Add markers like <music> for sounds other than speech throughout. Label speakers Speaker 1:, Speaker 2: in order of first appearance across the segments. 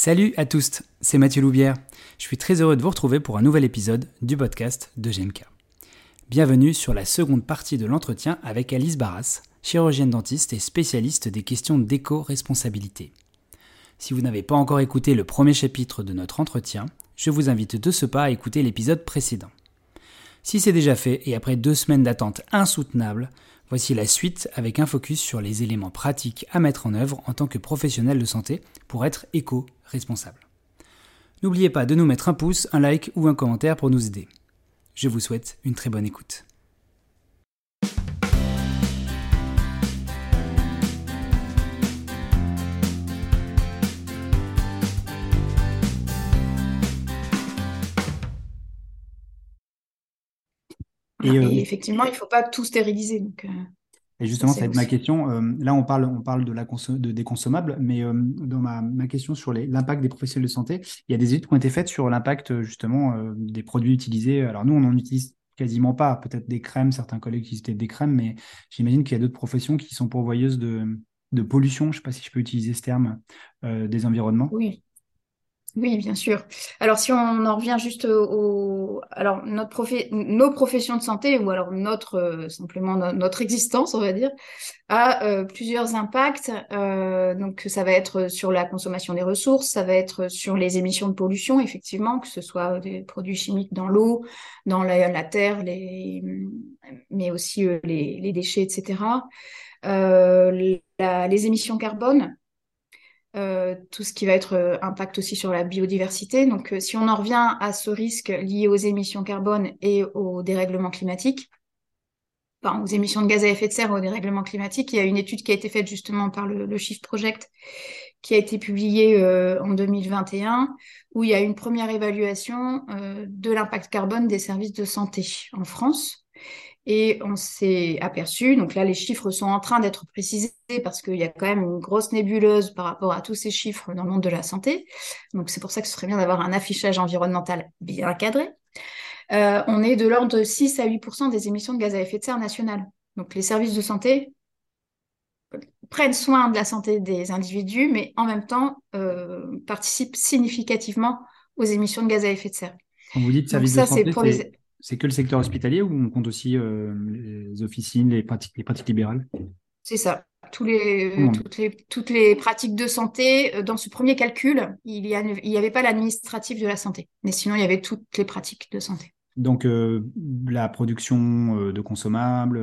Speaker 1: Salut à tous, c'est Mathieu Loubière. Je suis très heureux de vous retrouver pour un nouvel épisode du podcast de GMK. Bienvenue sur la seconde partie de l'entretien avec Alice Barras, chirurgienne dentiste et spécialiste des questions d'éco-responsabilité. Si vous n'avez pas encore écouté le premier chapitre de notre entretien, je vous invite de ce pas à écouter l'épisode précédent. Si c'est déjà fait et après deux semaines d'attente insoutenable, voici la suite avec un focus sur les éléments pratiques à mettre en œuvre en tant que professionnel de santé pour être éco-responsable. N'oubliez pas de nous mettre un pouce, un like ou un commentaire pour nous aider. Je vous souhaite une très bonne écoute.
Speaker 2: Et, euh, effectivement, il ne faut pas tout stériliser. Donc, euh,
Speaker 1: et justement, ça va être ma question. Euh, là, on parle, on parle de la de, des consommables, mais dans ma, ma, question sur l'impact des professionnels de santé, il y a des études qui ont été faites sur l'impact justement des produits utilisés. Alors nous, on en utilise quasiment pas. Peut-être des crèmes, certains collègues utilisaient des crèmes, mais j'imagine qu'il y a d'autres professions qui sont pourvoyeuses de, de pollution. Je ne sais pas si je peux utiliser ce terme des environnements.
Speaker 2: Oui, oui, bien sûr. Alors, si on en revient juste au, alors notre nos professions de santé ou alors notre euh, simplement notre existence, on va dire, a euh, plusieurs impacts. Euh, donc, ça va être sur la consommation des ressources, ça va être sur les émissions de pollution, effectivement, que ce soit des produits chimiques dans l'eau, dans la, terre, les, mais aussi les, les, déchets, etc. les émissions carbone, euh, tout ce qui va être euh, impact aussi sur la biodiversité. Donc, euh, si on en revient à ce risque lié aux émissions carbone et au dérèglement climatique, aux émissions de gaz à effet de serre, au dérèglement climatique, il y a une étude qui a été faite justement par le, le Shift Project qui a été publiée en 2021, où il y a une première évaluation de l'impact carbone des services de santé en France. Et on s'est aperçu, donc là les chiffres sont en train d'être précisés parce qu'il y a quand même une grosse nébuleuse par rapport à tous ces chiffres dans le monde de la santé. Donc c'est pour ça que ce serait bien d'avoir un affichage environnemental bien cadré. Euh, on est de l'ordre de 6 à 8% des émissions de gaz à effet de serre nationales. Donc les services de santé prennent soin de la santé des individus, mais en même temps euh, participent significativement aux émissions de gaz à effet de serre.
Speaker 1: Quand vous dites services de santé, les c'est que le secteur hospitalier ou on compte aussi euh, les officines, les pratiques, les pratiques libérales?
Speaker 2: C'est ça. Tous les, toutes, les, toutes les pratiques de santé, euh, dans ce premier calcul, il n'y avait pas l'administratif de la santé. Mais sinon, il y avait toutes les pratiques de santé.
Speaker 1: Donc, euh, la production de consommables,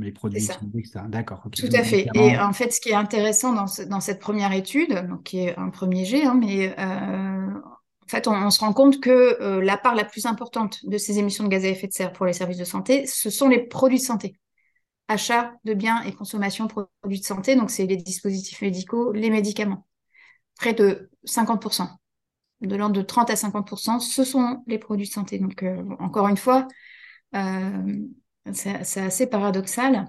Speaker 1: les produits,
Speaker 2: etc. D'accord. Tout à fait. Et en fait, ce qui est intéressant dans, dans cette première étude, donc, qui est un premier jet, hein, mais en fait, on, se rend compte que euh, la part la plus importante de ces émissions de gaz à effet de serre pour les services de santé, ce sont les produits de santé. Achat de biens et consommation de produits de santé, donc c'est les dispositifs médicaux, les médicaments. Près de 50%, de l'ordre de 30 à 50%, ce sont les produits de santé. Donc, euh, encore une fois, euh, c'est assez paradoxal.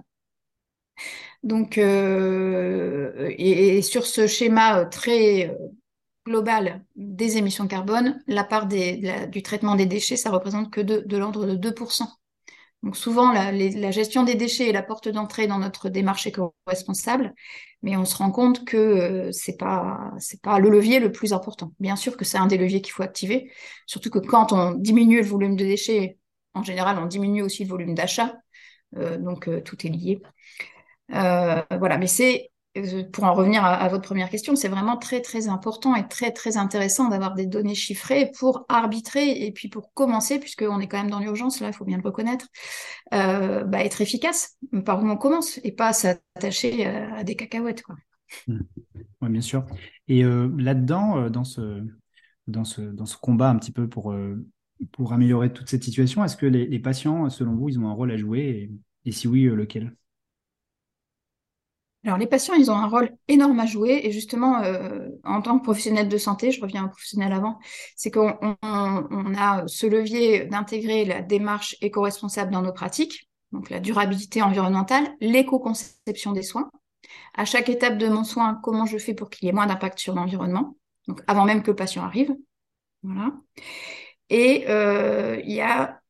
Speaker 2: Donc, et, sur ce schéma très globale des émissions carbone, la part du traitement des déchets, ça représente que de, l'ordre de 2%. Donc souvent, la, gestion des déchets est la porte d'entrée dans notre démarche éco-responsable, mais on se rend compte que euh, c'est pas le levier le plus important. Bien sûr que c'est un des leviers qu'il faut activer, surtout que quand on diminue le volume de déchets, en général, on diminue aussi le volume d'achat, euh, donc euh, tout est lié. voilà, mais c'est pour en revenir à, votre première question, c'est vraiment très très important et très très intéressant d'avoir des données chiffrées pour arbitrer et puis pour commencer, puisqu'on est quand même dans l'urgence, là, il faut bien le reconnaître, euh, bah, être efficace par où on commence et pas s'attacher à, des cacahuètes.
Speaker 1: Mmh. Oui, bien sûr. Et euh, là-dedans, euh, dans, ce, dans, ce, dans ce combat un petit peu pour, pour améliorer toute cette situation, est-ce que les, patients, selon vous, ils ont un rôle à jouer et si oui, lequel?
Speaker 2: Alors, les patients, ils ont un rôle énorme à jouer. Et justement, euh, en tant que professionnel de santé, je reviens au professionnel avant, c'est qu'on a ce levier d'intégrer la démarche éco-responsable dans nos pratiques, donc la durabilité environnementale, l'éco-conception des soins. À chaque étape de mon soin, comment je fais pour qu'il y ait moins d'impact sur l'environnement, donc avant même que le patient arrive. Voilà. Et euh, il y a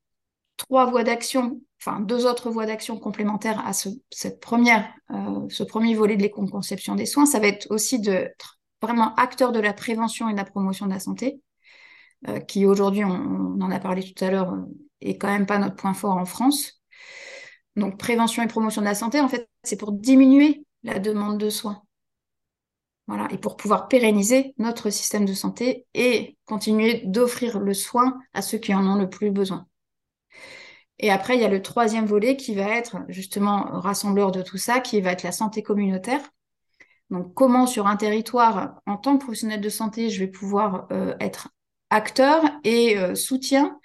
Speaker 2: trois voies d'action enfin deux autres voies d'action complémentaires à euh, ce premier volet de l'éco-conception des soins, ça va être aussi de vraiment acteur de la prévention et de la promotion de la santé, qui aujourd'hui, on, en a parlé tout à l'heure, est quand même pas notre point fort en France. Donc prévention et promotion de la santé, en fait, c'est pour diminuer la demande de soins. Voilà, et pour pouvoir pérenniser notre système de santé et continuer d'offrir le soin à ceux qui en ont le plus besoin. Et après, il y a le troisième volet qui va être justement rassembleur de tout ça, qui va être la santé communautaire. Donc, comment sur un territoire, en tant que professionnel de santé, je vais pouvoir euh, être acteur et euh, soutien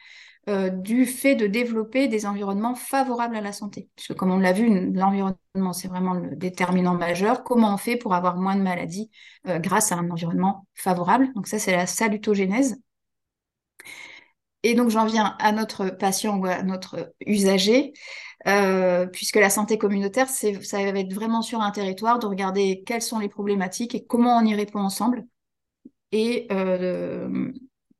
Speaker 2: euh, du fait de développer des environnements favorables à la santé? Puisque comme on l'a vu, l'environnement, c'est vraiment le déterminant majeur. Comment on fait pour avoir moins de maladies grâce à un environnement favorable? Donc ça, c'est la salutogénèse. Et donc j'en viens à notre patient ou à notre usager, euh, puisque la santé communautaire, ça va être vraiment sur un territoire de regarder quelles sont les problématiques et comment on y répond ensemble et euh,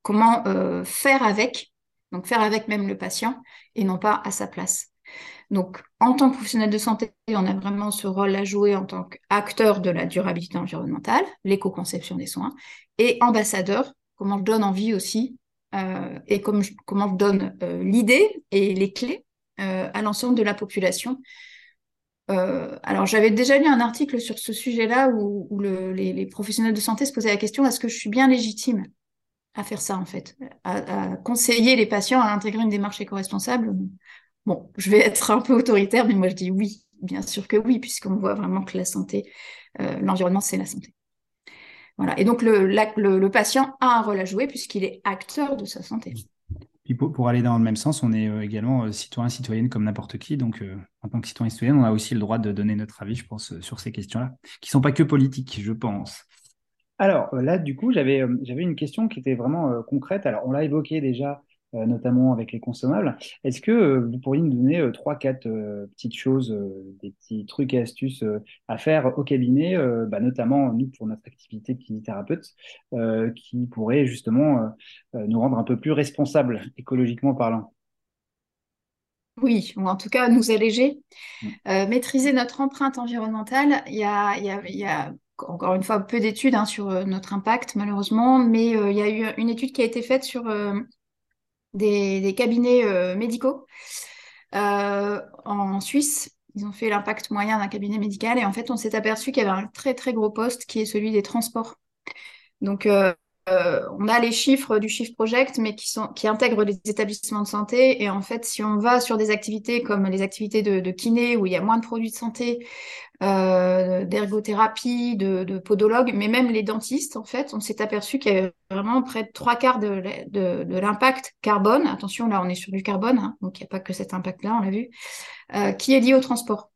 Speaker 2: comment euh, faire avec, donc faire avec même le patient et non pas à sa place. Donc, en tant que professionnel de santé, on a vraiment ce rôle à jouer en tant qu'acteur de la durabilité environnementale, l'éco-conception des soins, et ambassadeur, comment je donne envie aussi et comme comment je donne euh, l'idée et les clés euh, à l'ensemble de la population. alors, j'avais déjà lu un article sur ce sujet-là où, les, professionnels de santé se posaient la question est-ce que je suis bien légitime à faire ça, en fait, à, conseiller les patients à intégrer une démarche éco-responsable? Bon, je vais être un peu autoritaire, mais moi je dis oui, bien sûr que oui, puisqu'on voit vraiment que la santé, l'environnement, c'est la santé. Et donc, le, patient a un rôle à jouer puisqu'il est acteur de sa santé.
Speaker 1: Pour, aller dans le même sens, on est euh, également euh, citoyen, citoyenne comme n'importe qui. Donc, euh, en tant que citoyen, citoyenne, on a aussi le droit de donner notre avis, je pense, sur ces questions-là, qui ne sont pas que politiques, je pense. Alors là, du coup, j'avais une question qui était vraiment concrète. Alors, on l'a évoqué déjà notamment avec les consommables. Est-ce que euh, vous pourriez nous donner euh, trois, quatre petites choses, des petits trucs et astuces à faire au cabinet, bah, notamment nous pour notre activité de kinésithérapeute, qui pourraient justement nous rendre un peu plus responsables écologiquement parlant?
Speaker 2: Oui, ou en tout cas nous alléger, mmh. maîtriser notre empreinte environnementale. Il y a, y a, y a encore une fois peu d'études hein, sur notre impact malheureusement, mais il y a eu une étude qui a été faite sur des, cabinets euh, médicaux euh, en Suisse. Ils ont fait l'impact moyen d'un cabinet médical et en fait, on s'est aperçu qu'il y avait un très très gros poste qui est celui des transports. Donc, euh, on a les chiffres du Shift Project, mais qui, sont, qui intègrent les établissements de santé. Et en fait, si on va sur des activités comme les activités de, kiné, où il y a moins de produits de santé, euh, d'ergothérapie, de, podologue, mais même les dentistes, en fait, on s'est aperçu qu'il y avait vraiment près de trois quarts de, de, l'impact carbone. Attention, là, on est sur du carbone, hein, donc il n'y a pas que cet impact-là, on l'a vu, euh, qui est lié au transport.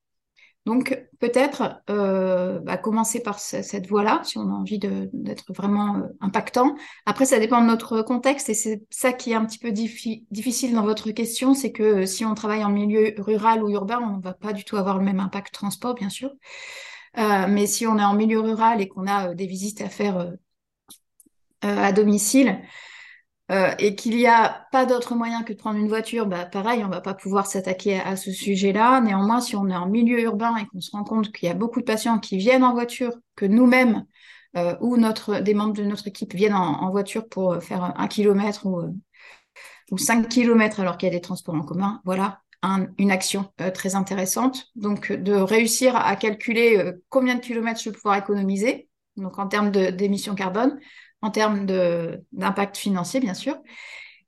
Speaker 2: Donc peut-être euh, bah, commencer par cette voie-là, si on a envie d'être vraiment euh, impactant. Après, ça dépend de notre contexte et c'est ça qui est un petit peu difficile dans votre question, c'est que euh, si on travaille en milieu rural ou urbain, on ne va pas du tout avoir le même impact transport, bien sûr. mais si on est en milieu rural et qu'on a des visites à faire à domicile, euh, et qu'il n'y a pas d'autre moyen que de prendre une voiture, bah, pareil, on va pas pouvoir s'attaquer à, ce sujet-là. Néanmoins, si on est en milieu urbain et qu'on se rend compte qu'il y a beaucoup de patients qui viennent en voiture, que nous-mêmes euh, ou des membres de notre équipe viennent en, voiture pour faire un kilomètre ou, euh, ou cinq kilomètres alors qu'il y a des transports en commun, voilà une action très intéressante. Donc, de réussir à calculer combien de kilomètres je vais pouvoir économiser, donc en termes d'émissions carbone, en termes d'impact financier, bien sûr,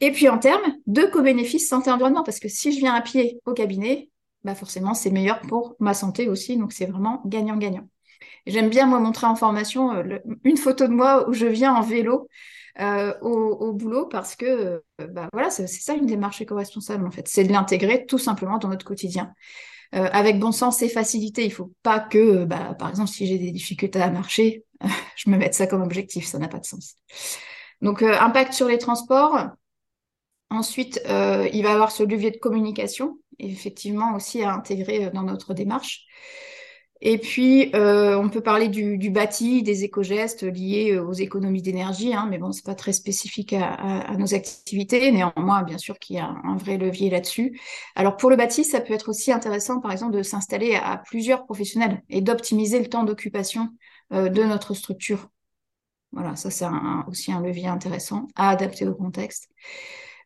Speaker 2: et puis en termes de co-bénéfices santé-environnement, parce que si je viens à pied au cabinet, bah forcément, c'est meilleur pour ma santé aussi, donc c'est vraiment gagnant-gagnant. J'aime bien, moi, montrer en formation euh, une photo de moi où je viens en vélo euh, au, boulot parce que euh, bah, voilà, c'est ça une démarche éco-responsable en fait, c'est de l'intégrer tout simplement dans notre quotidien. avec bon sens et facilité, il ne faut pas que, bah, par exemple, si j'ai des difficultés à marcher, <laughs> je me mette ça comme objectif, ça n'a pas de sens. Donc, euh, impact sur les transports. Ensuite, euh, il va y avoir ce levier de communication, effectivement aussi à intégrer euh, dans notre démarche. Et puis, on peut parler du, bâti, des éco-gestes liés aux économies d'énergie, hein, mais bon, c'est pas très spécifique à, nos activités. Néanmoins, bien sûr qu'il y a un vrai levier là-dessus. Alors, pour le bâti, ça peut être aussi intéressant, par exemple, de s'installer à plusieurs professionnels et d'optimiser le temps d'occupation de notre structure. Voilà, ça c'est aussi un levier intéressant à adapter au contexte.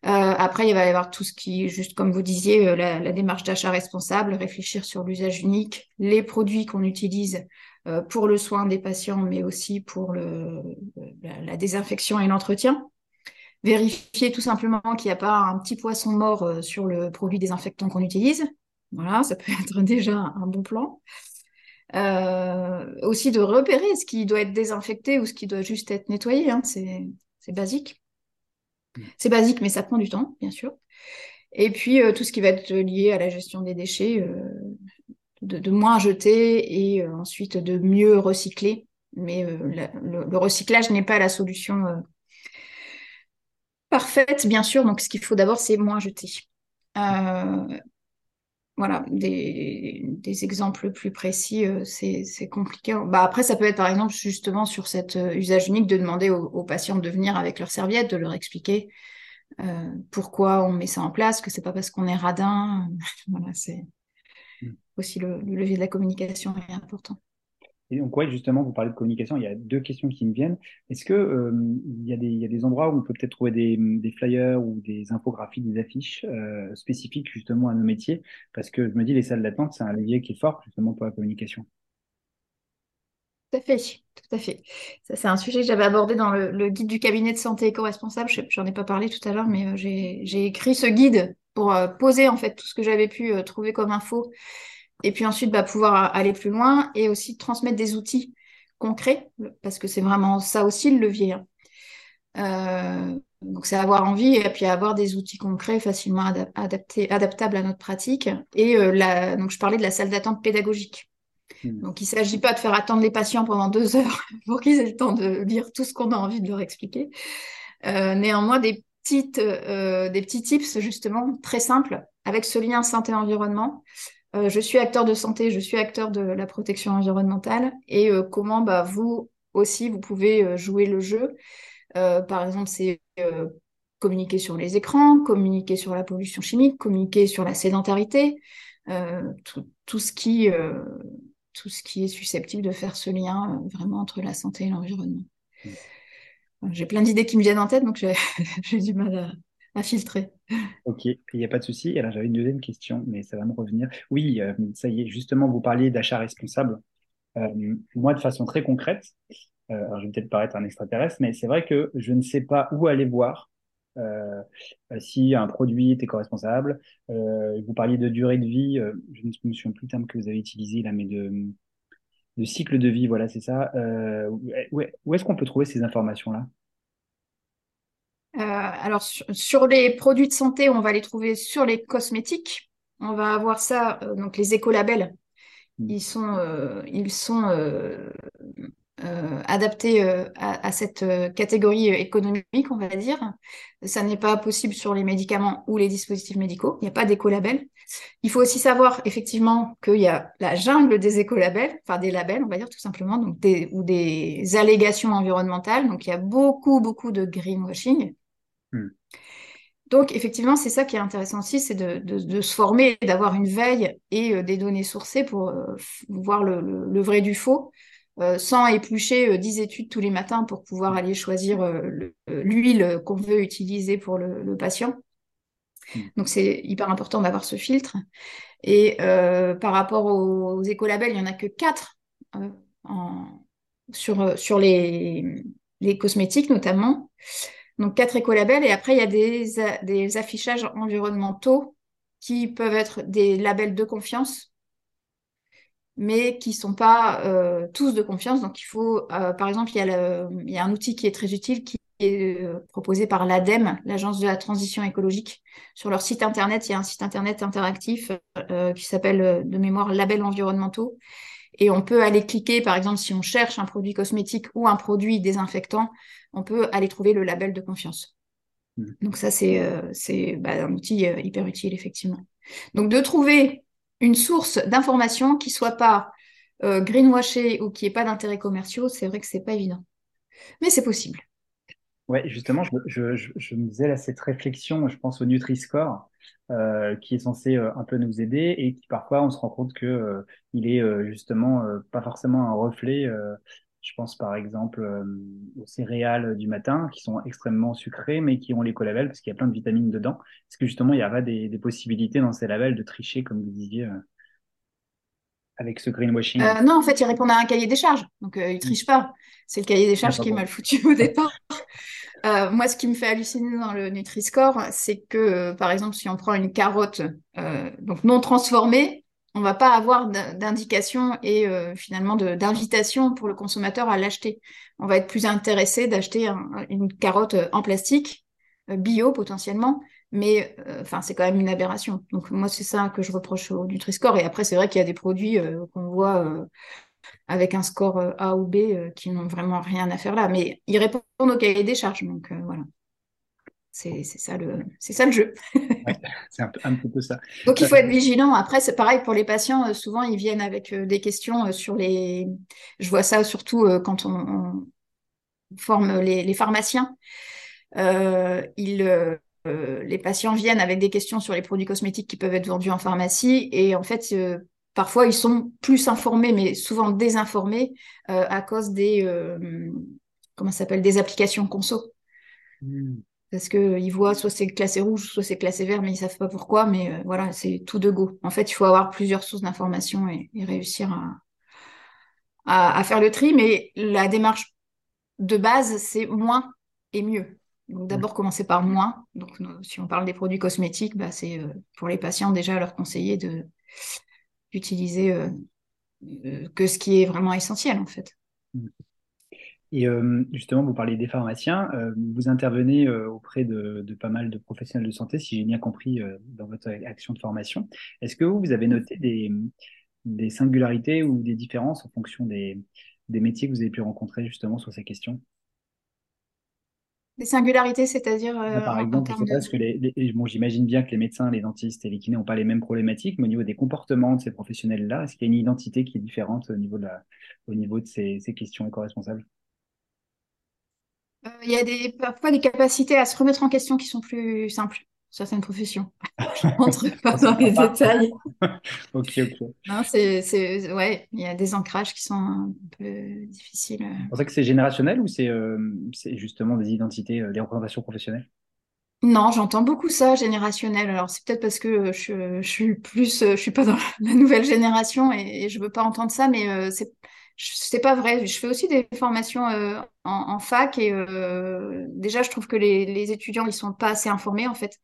Speaker 2: après, il va y avoir tout ce qui, juste comme vous disiez, la, démarche d'achat responsable, réfléchir sur l'usage unique, les produits qu'on utilise pour le soin des patients, mais aussi pour la désinfection et l'entretien vérifier tout simplement qu'il n'y a pas un petit poisson mort euh, sur le produit désinfectant qu'on utilise. Voilà, ça peut <laughs> être déjà un bon plan. Euh, aussi de repérer ce qui doit être désinfecté ou ce qui doit juste être nettoyé. Hein, c'est basique. C'est basique, mais ça prend du temps, bien sûr. Et puis euh, tout ce qui va être lié à la gestion des déchets, de, moins jeter et ensuite de mieux recycler. Mais le, recyclage n'est pas la solution parfaite, bien sûr. Donc, ce qu'il faut d'abord, c'est moins jeter. Euh, voilà, des, exemples plus précis, euh, c'est compliqué. Bah, après, ça peut être par exemple justement sur cet euh, usage unique de demander aux, patients de venir avec leur serviette, de leur expliquer pourquoi on met ça en place, que c'est pas parce qu'on est radin. <laughs> voilà, c'est mm. aussi le, le levier de la communication est important.
Speaker 1: Et donc, ouais, justement, vous parlez de communication, il y a deux questions qui me viennent. Est-ce que euh, y a des, endroits où on peut peut-être trouver des, des, flyers ou des infographies, des affiches euh, spécifiques justement à nos métiers? Parce que je me dis, les salles d'attente, c'est un levier qui est fort justement pour la communication.
Speaker 2: Tout à fait, tout à fait. Ça, c'est un sujet que j'avais abordé dans le, guide du cabinet de santé éco-responsable. J'en ai pas parlé tout à l'heure, mais euh, j'ai écrit ce guide pour poser en fait tout ce que j'avais pu trouver comme info et puis ensuite, bah, pouvoir aller plus loin et aussi transmettre des outils concrets, parce que c'est vraiment ça aussi le levier. Hein. Euh, donc, c'est avoir envie et puis avoir des outils concrets facilement adaptés, adaptables à notre pratique. Et euh, la, donc, je parlais de la salle d'attente pédagogique. Hmm. Donc, il ne s'agit pas de faire attendre les patients pendant deux heures <laughs> pour qu'ils aient le temps de lire tout ce qu'on a envie de leur expliquer. Euh, néanmoins, des, petites, des petits tips, justement, très simples, avec ce lien santé-environnement, euh, je suis acteur de santé, je suis acteur de la protection environnementale et euh, comment bah, vous aussi, vous pouvez euh, jouer le jeu. par exemple, c'est communiquer sur les écrans, communiquer sur la pollution chimique, communiquer sur la sédentarité, tout, ce qui, tout ce qui est susceptible de faire ce lien vraiment entre la santé et l'environnement. Mmh. J'ai plein d'idées qui me viennent en tête, donc j'ai <laughs> du mal à, à filtrer.
Speaker 1: Ok, il n'y a pas de souci. Alors j'avais une deuxième question, mais ça va me revenir. Oui, euh, ça y est, justement, vous parliez d'achat responsable. Euh, moi, de façon très concrète, euh, alors je vais peut-être paraître un extraterrestre, mais c'est vrai que je ne sais pas où aller voir si un produit est éco-responsable. vous parliez de durée de vie, je ne me souviens plus le terme que vous avez utilisé là, mais de, de cycle de vie, voilà, c'est ça. où est-ce qu'on peut trouver ces informations-là?
Speaker 2: Euh, alors, sur, les produits de santé, on va les trouver sur les cosmétiques. On va avoir ça, euh, donc les écolabels. Mm. Ils sont, euh, ils sont adaptés à, cette catégorie économique, on va dire. Ça n'est pas possible sur les médicaments ou les dispositifs médicaux. Il n'y a pas d'écolabel. Il faut aussi savoir effectivement qu'il y a la jungle des écolabels, enfin des labels, on va dire tout simplement, donc ou des allégations environnementales. Donc il y a beaucoup, beaucoup de greenwashing. Hmm. Donc, effectivement, c'est ça qui est intéressant aussi, c'est de, se former, d'avoir une veille et euh, des données sourcées pour euh, voir le, vrai du faux, euh, sans éplucher 10 études tous les matins pour pouvoir aller choisir l'huile qu'on veut utiliser pour le, patient. Hmm. Donc, c'est hyper important d'avoir ce filtre. Et par rapport aux, écolabels, il n'y en a que 4 sur, sur les, les cosmétiques notamment. Donc quatre écolabels et après il y a des, affichages environnementaux qui peuvent être des labels de confiance, mais qui ne sont pas euh, tous de confiance. Donc il faut, euh, par exemple, il y, a il y, a un outil qui est très utile qui est euh, proposé par l'ADEME, l'Agence de la transition écologique. Sur leur site internet, il y a un site internet interactif qui s'appelle de mémoire Labels environnementaux. Et on peut aller cliquer, par exemple, si on cherche un produit cosmétique ou un produit désinfectant, on peut aller trouver le label de confiance. Mmh. Donc ça, c'est euh, bah, un outil euh, hyper utile, effectivement. Donc de trouver une source d'information qui soit pas euh, greenwashée ou qui n'ait pas d'intérêts commerciaux, c'est vrai que c'est pas évident. Mais c'est possible.
Speaker 1: Ouais, justement, je, me disais là, cette réflexion, je pense au Nutri-Score, qui est censé un peu nous aider et qui parfois on se rend compte que il est justement pas forcément un reflet Je pense par exemple aux céréales du matin qui sont extrêmement sucrées mais qui ont l'écolabel parce qu'il y a plein de vitamines dedans. Est-ce que justement il y aura des, des, possibilités dans ces labels de tricher comme vous disiez avec ce greenwashing?
Speaker 2: Euh, Non, en fait, ils répondent à un cahier des charges. Donc, euh, ils ne mm. trichent pas. C'est le cahier des charges qui est mal foutu au départ. <laughs> Euh, moi, ce qui me fait halluciner dans le Nutri-Score, c'est que, par exemple, si on prend une carotte donc non transformée, on va pas avoir d'indication et finalement d'invitation pour le consommateur à l'acheter. On va être plus intéressé d'acheter une carotte en plastique, bio potentiellement, mais euh, enfin, c'est quand même une aberration. Donc moi, c'est ça que je reproche au Nutri-Score. Et après, c'est vrai qu'il y a des produits euh, qu'on voit euh, avec un score A ou B qui n'ont vraiment rien à faire là. Mais ils répondent au cahier des charges. Donc voilà. C'est ça, le, ça le jeu. <laughs>
Speaker 1: c'est un, un, peu ça.
Speaker 2: Donc il faut être vigilant. Après, c'est pareil pour les patients. souvent, ils viennent avec des questions sur les. Je vois ça surtout quand on, forme les, les pharmaciens. ils euh, les patients viennent avec des questions sur les produits cosmétiques qui peuvent être vendus en pharmacie et en fait, euh, parfois ils sont plus informés, mais souvent désinformés euh, à cause des comment s'appelle des applications conso. Hmm. Parce qu'ils voient soit c'est classé rouge, soit c'est classé vert, mais ils savent pas pourquoi. Mais voilà, c'est tout de go. En fait, il faut avoir plusieurs sources d'informations et, réussir à, à faire le tri. Mais la démarche de base, c'est moins et mieux. Donc d'abord commencer par moins. Donc si on parle des produits cosmétiques, bah, c'est euh, pour les patients déjà leur conseiller de d'utiliser euh, euh, que ce qui est vraiment essentiel en fait.
Speaker 1: Mmh. Et justement, vous parlez des pharmaciens, vous intervenez auprès de, pas mal de professionnels de santé, si j'ai bien compris dans votre action de formation. Est-ce que vous, vous avez noté des, des singularités ou des différences en fonction des, des métiers que vous avez pu rencontrer justement sur ces questions?
Speaker 2: Des singularités, c'est-à-dire.
Speaker 1: Bah, par exemple, que les, bon, j'imagine bien que les médecins, les dentistes et les kinés n'ont pas les mêmes problématiques, mais au niveau des comportements de ces professionnels-là, est-ce qu'il y a une identité qui est différente au niveau de, la, au niveau de ces, ces questions éco-responsables?
Speaker 2: Euh, Il y a des, parfois des capacités à se remettre en question qui sont plus simples certaines professions. <laughs> Je ne rentre pas dans les détails. <laughs>
Speaker 1: ok, ok.
Speaker 2: Non, c'est, ouais, il y a des ancrages qui sont un peu difficiles.
Speaker 1: C'est pour ça que c'est générationnel ou c'est, euh, c'est justement des identités, euh, des représentations professionnelles?
Speaker 2: Non, j'entends beaucoup ça, générationnel. Alors c'est peut-être parce que je, je, suis plus, je suis pas dans la nouvelle génération et, je veux pas entendre ça, mais euh, c'est c'est pas vrai. Je fais aussi des formations en, en, fac et déjà je trouve que les, les étudiants ils sont pas assez informés en fait.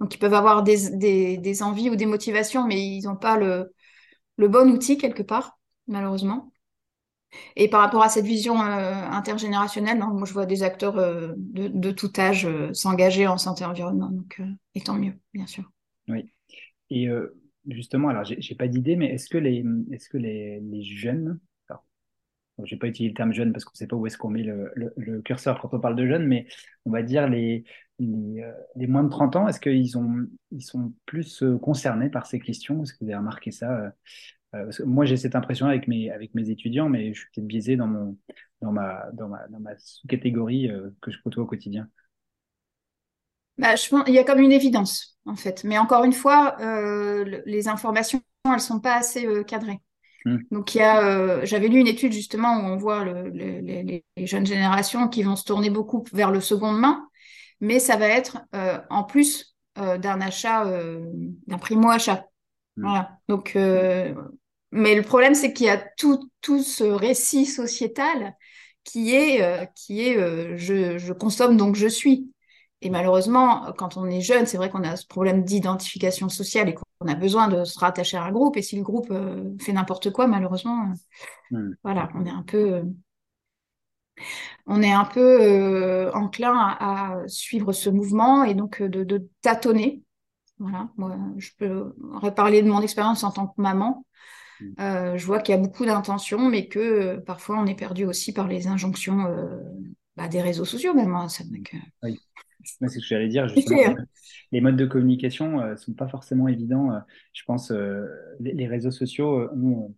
Speaker 2: Donc, ils peuvent avoir des, envies ou des motivations, mais ils n'ont pas le, bon outil quelque part, malheureusement. Et par rapport à cette vision euh, intergénérationnelle, moi, je vois des acteurs euh, de, tout âge euh, s'engager en santé environnement, donc et tant mieux, bien sûr.
Speaker 1: Oui. Et justement, alors, j'ai pas d'idée, mais est-ce que les, est-ce que les, jeunes, je n'ai pas utilisé le terme jeune parce qu'on ne sait pas où est-ce qu'on met le, le, curseur quand on parle de jeunes, mais on va dire les, euh, les, moins de 30 ans, est-ce qu'ils ils sont plus euh, concernés par ces questions? Est-ce que vous avez remarqué ça euh, Moi, j'ai cette impression avec mes, avec mes étudiants, mais je suis peut-être biaisé dans, mon, dans ma, dans ma, dans ma catégorie que je côtoie au quotidien.
Speaker 2: Bah, je pense, il y a comme une évidence, en fait. Mais encore une fois, les informations, elles ne sont pas assez cadrées. Hmm. Donc, il y a, j'avais lu une étude justement où on voit les, les, jeunes générations qui vont se tourner beaucoup vers le seconde main mais ça va être euh, en plus euh, d'un achat, euh, d'un primo-achat. Mm. Voilà. Donc, mais le problème, c'est qu'il y a tout, tout ce récit sociétal qui est, qui est je, je, consomme donc je suis. Et malheureusement, quand on est jeune, c'est vrai qu'on a ce problème d'identification sociale et qu'on a besoin de se rattacher à un groupe. Et si le groupe fait n'importe quoi, malheureusement, mm. voilà, on est un peu on est un peu euh, enclin à, suivre ce mouvement et donc euh, de, tâtonner. Voilà, moi, je peux reparler de mon expérience en tant que maman. Mm. Euh, je vois qu'il y a beaucoup d'intentions, mais que parfois on est perdu aussi par les injonctions bah, des réseaux sociaux même. Hein,
Speaker 1: oui. C'est ce que j'allais dire, justement. Les modes de communication ne sont pas forcément évidents. je pense les, les, réseaux sociaux ont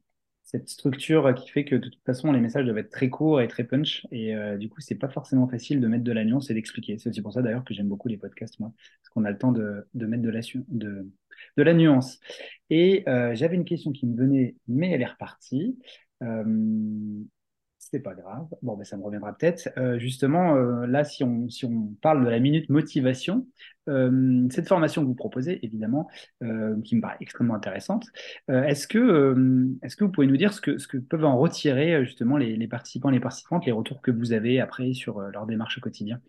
Speaker 1: cette structure qui fait que de toute façon les messages doivent être très courts et très punch. Et euh, du coup c'est pas forcément facile de mettre de la nuance et d'expliquer. C'est aussi pour ça d'ailleurs que j'aime beaucoup les podcasts moi parce qu'on a le temps de, de mettre de la, de, de la nuance. Et euh, j'avais une question qui me venait mais elle est repartie. Euh, C'est pas grave. Bon, ben, ça me reviendra peut-être. Euh, justement, euh, là, si on, si on parle de la minute motivation, euh, cette formation que vous proposez, évidemment, qui me paraît extrêmement intéressante, est-ce que, est-ce que vous pouvez nous dire ce que, ce que peuvent en retirer justement les, les participants, les participantes, les retours que vous avez après sur leur démarche au quotidien?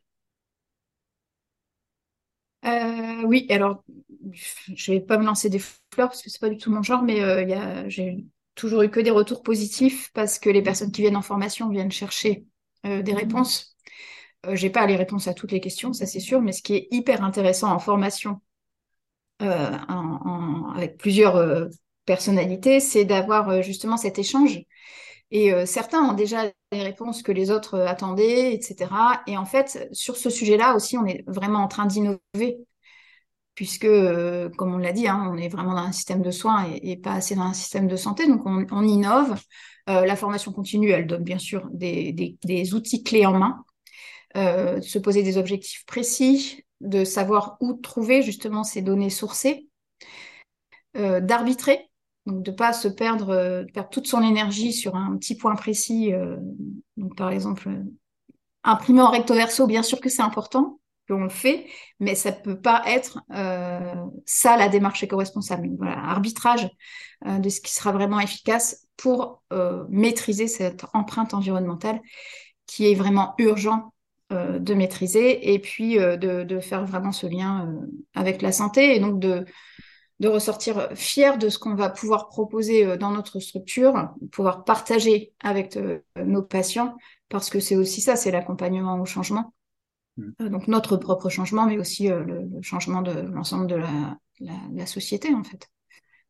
Speaker 2: Oui, alors je vais pas me lancer des fleurs parce que c'est pas du tout mon genre, mais a, j'ai toujours eu que des retours positifs parce que les personnes qui viennent en formation viennent chercher euh, des mmh. réponses. Euh, j'ai pas les réponses à toutes les questions, ça c'est sûr, mais ce qui est hyper intéressant en formation euh, avec plusieurs personnalités, c'est d'avoir justement cet échange. Et certains ont déjà les réponses que les autres attendaient, etc. Et en fait, sur ce sujet-là aussi, on est vraiment en train d'innover puisque, euh, comme on l'a dit, hein, on est vraiment dans un système de soins et, pas assez dans un système de santé, donc on, innove. Euh, la formation continue, elle donne bien sûr des, outils clés en main, euh, se poser des objectifs précis, de savoir où trouver justement ces données sourcées, d'arbitrer, donc de ne pas se perdre, perdre toute son énergie sur un petit point précis. donc par exemple, imprimer en recto verso, bien sûr que c'est important, on le fait, mais ça peut pas être euh, ça la démarche éco-responsable. Voilà, arbitrage euh, de ce qui sera vraiment efficace pour euh, maîtriser cette empreinte environnementale qui est vraiment urgent de maîtriser et puis de, faire vraiment ce lien avec la santé et donc de, de ressortir fier de ce qu'on va pouvoir proposer dans notre structure, pouvoir partager avec nos patients parce que c'est aussi ça, c'est l'accompagnement au changement. Euh, donc notre propre changement, mais aussi euh, le, changement de l'ensemble de la, société, en fait.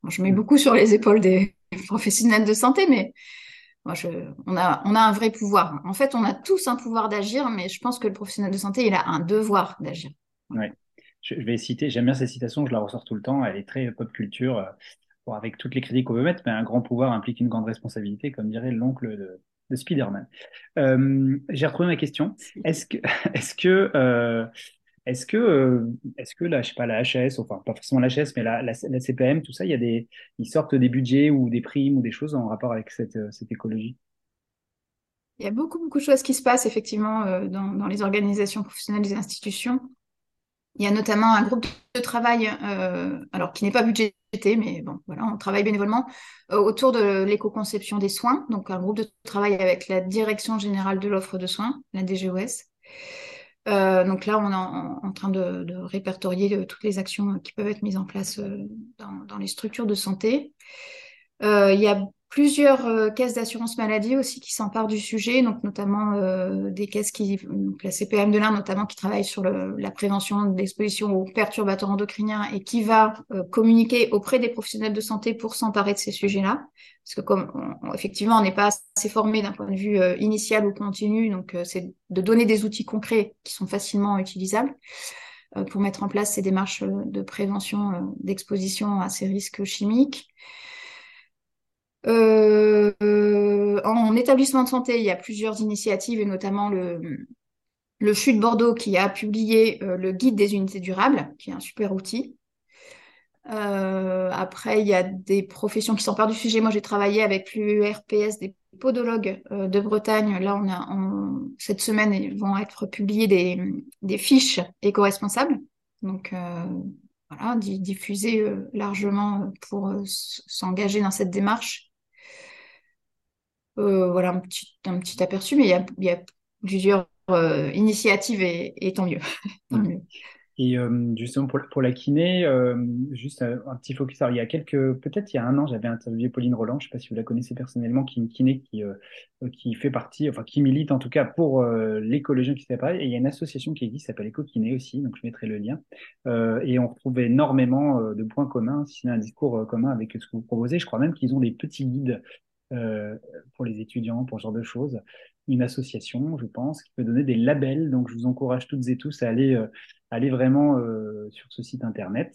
Speaker 2: je mets mm. beaucoup sur les épaules des <laughs> professionnels de santé, mais moi, je, on, a, on a un vrai pouvoir. En fait, on a tous un pouvoir d'agir, mais je pense que le professionnel de santé, il a un devoir d'agir.
Speaker 1: Oui, je, vais citer, j'aime bien cette citation, je la ressors tout le temps, elle est très pop culture, euh, avec toutes les critiques qu'on veut mettre, mais un grand pouvoir implique une grande responsabilité, comme dirait l'oncle de, de Spider-Man. Euh, j'ai retrouvé ma question. Est-ce que, <laughs> est-ce que, euh, est-ce que, euh, est-ce que la, je sais pas, la HAS, enfin pas forcément la HAS, mais la, la, CPM, tout ça, il y a des, ils sortent des budgets ou des primes ou des choses en rapport avec cette, cette écologie?
Speaker 2: Il y a beaucoup, beaucoup de choses qui se passent effectivement dans, dans les organisations professionnelles des institutions. Il y a notamment un groupe de travail, euh, alors qui n'est pas budgété, mais bon, voilà, on travaille bénévolement euh, autour de l'éco-conception des soins. Donc, un groupe de travail avec la Direction générale de l'offre de soins, la DGOS. Euh, donc là, on est en, train de, répertorier toutes les actions qui peuvent être mises en place dans, dans, les structures de santé. il y a plusieurs euh, caisses d'assurance maladie aussi qui s'emparent du sujet, donc notamment euh, des caisses qui, donc la CPM de l'Inde notamment, qui travaille sur le, la prévention de l'exposition aux perturbateurs endocriniens et qui va euh, communiquer auprès des professionnels de santé pour s'emparer de ces sujets-là. Parce que comme effectivement on n'est pas assez formé d'un point de vue initial ou continu, donc c'est de donner des outils concrets qui sont facilement utilisables pour mettre en place ces démarches de prévention d'exposition à ces risques chimiques. Euh, en établissement de santé, il y a plusieurs initiatives et notamment le, le de Bordeaux qui a publié euh, le guide des unités durables, qui est un super outil. Euh, après, il y a des professions qui s'emparent du sujet. Moi, j'ai travaillé avec l'URPS des podologues de Bretagne. Là, on a, cette semaine, ils vont être publiées des, des fiches éco-responsables. Donc, voilà, diffusées largement pour s'engager dans cette démarche. Euh, voilà un petit, un petit aperçu, mais il y a, plusieurs euh, initiatives et, tant <laughs> mieux.
Speaker 1: Et euh, justement pour, pour, la kiné, juste un, petit focus. il y a quelques, peut-être il y a un an, j'avais interviewé Pauline Roland, je ne sais pas si vous la connaissez personnellement, qui est une kiné qui, qui fait partie, enfin qui milite en tout cas pour l'écologie qui s'appelle. Et il y a une association qui existe, qui s'appelle Eco-Kiné aussi, donc je mettrai le lien. et on retrouve énormément de points communs, si c'est un discours commun avec ce que vous proposez. Je crois même qu'ils ont des petits guides euh, pour les étudiants, pour ce genre de choses. Une association, je pense, qui peut donner des labels. Donc, je vous encourage toutes et tous à aller, euh, aller vraiment euh, sur ce site internet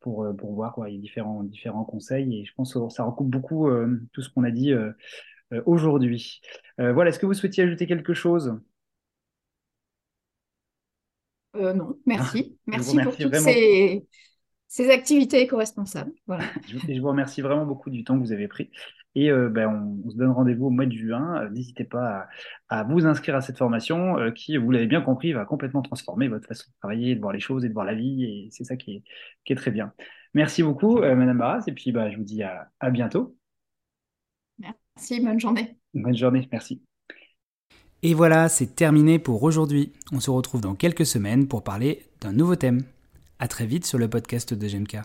Speaker 1: pour, pour voir quoi, a différents, différents conseils. Et je pense que ça recoupe beaucoup tout ce qu'on a dit aujourd'hui. voilà, est-ce que vous souhaitiez ajouter quelque chose?
Speaker 2: Non, merci. <laughs> merci pour toutes ces, ces activités éco-responsables. Voilà. <laughs>
Speaker 1: je, vous remercie vraiment beaucoup du temps que vous avez pris. Et ben, on, se donne rendez-vous au mois de juin. N'hésitez pas à, vous inscrire à cette formation qui, vous l'avez bien compris, va complètement transformer votre façon de travailler, de voir les choses et de voir la vie. Et c'est ça qui est, qui est, très bien. Merci beaucoup, Madame Barras. Et puis, bah, je vous dis à, à bientôt.
Speaker 2: Merci, bonne journée.
Speaker 1: Bonne journée, merci. Et voilà, c'est terminé pour aujourd'hui. On se retrouve dans quelques semaines pour parler d'un nouveau thème. À très vite sur le podcast de GMK.